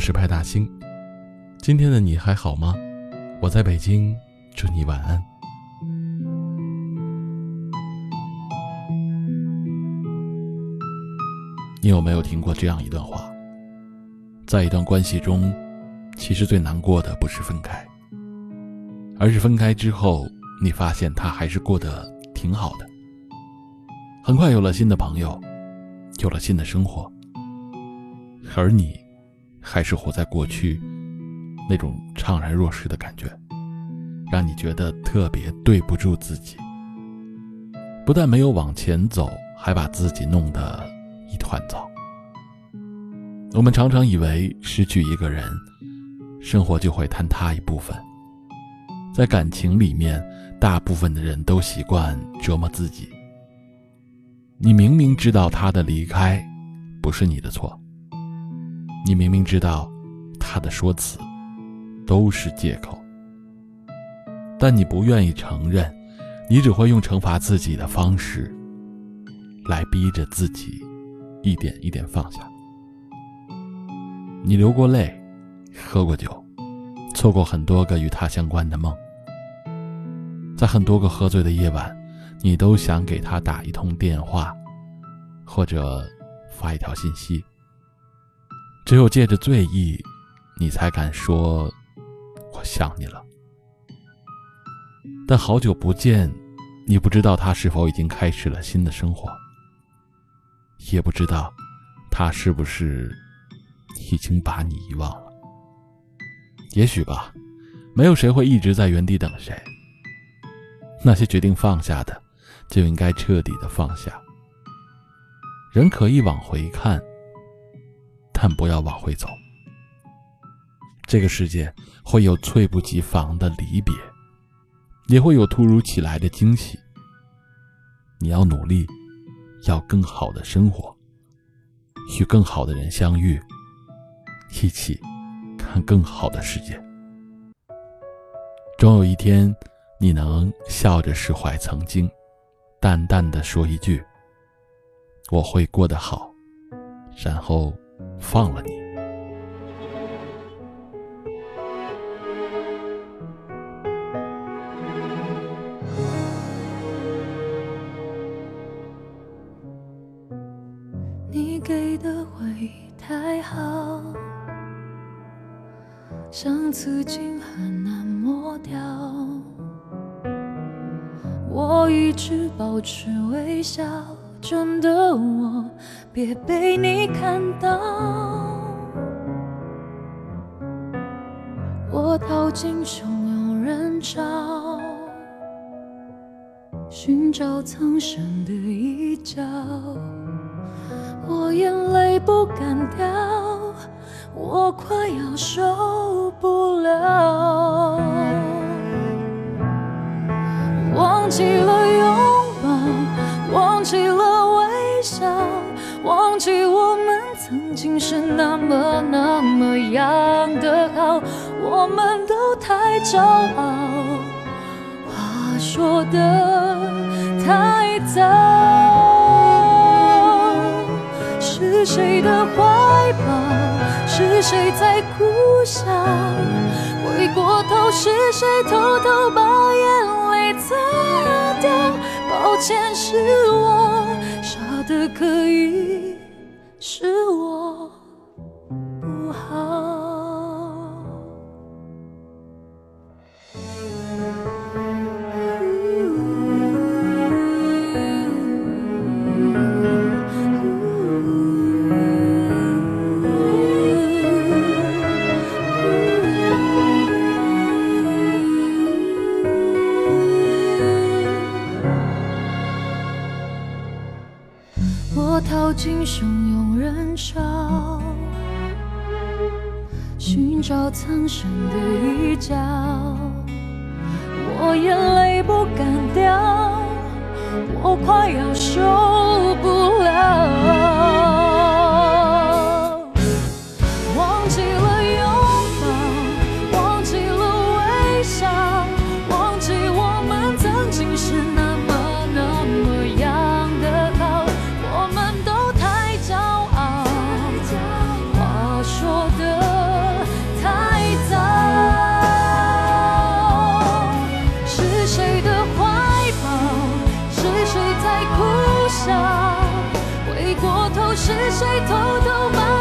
是派大星。今天的你还好吗？我在北京，祝你晚安。你有没有听过这样一段话？在一段关系中，其实最难过的不是分开，而是分开之后，你发现他还是过得挺好的，很快有了新的朋友，有了新的生活，而你还是活在过去那种怅然若失的感觉，让你觉得特别对不住自己。不但没有往前走，还把自己弄得。一团糟。我们常常以为失去一个人，生活就会坍塌一部分。在感情里面，大部分的人都习惯折磨自己。你明明知道他的离开不是你的错，你明明知道他的说辞都是借口，但你不愿意承认，你只会用惩罚自己的方式来逼着自己。一点一点放下。你流过泪，喝过酒，错过很多个与他相关的梦。在很多个喝醉的夜晚，你都想给他打一通电话，或者发一条信息。只有借着醉意，你才敢说“我想你了”。但好久不见，你不知道他是否已经开始了新的生活。也不知道，他是不是已经把你遗忘了？也许吧，没有谁会一直在原地等谁。那些决定放下的，就应该彻底的放下。人可以往回看，但不要往回走。这个世界会有猝不及防的离别，也会有突如其来的惊喜。你要努力。要更好的生活，与更好的人相遇，一起看更好的世界。终有一天，你能笑着释怀曾经，淡淡的说一句：“我会过得好。”然后放了你。你给的回忆太好，像刺青很难抹掉。我一直保持微笑，真的我别被你看到。我逃进汹涌人潮，寻找藏身的一角。我眼泪不敢掉，我快要受不了。忘记了拥抱，忘记了曾经是那么那么样的好。我们都太骄傲，话说的太早。是谁的怀抱？是谁在苦笑？回过头，是谁偷偷把眼泪擦掉？抱歉，是我傻的可以，逃进汹涌人潮，寻找藏身的一角。我眼泪不敢掉，我快要受是谁偷偷把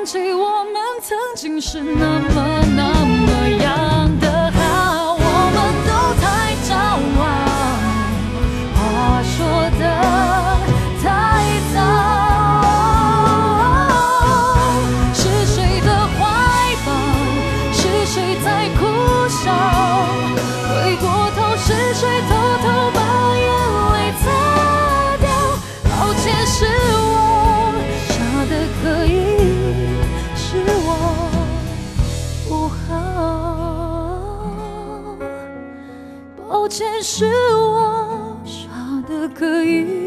忘记我们曾经是那么难。是我傻的可以。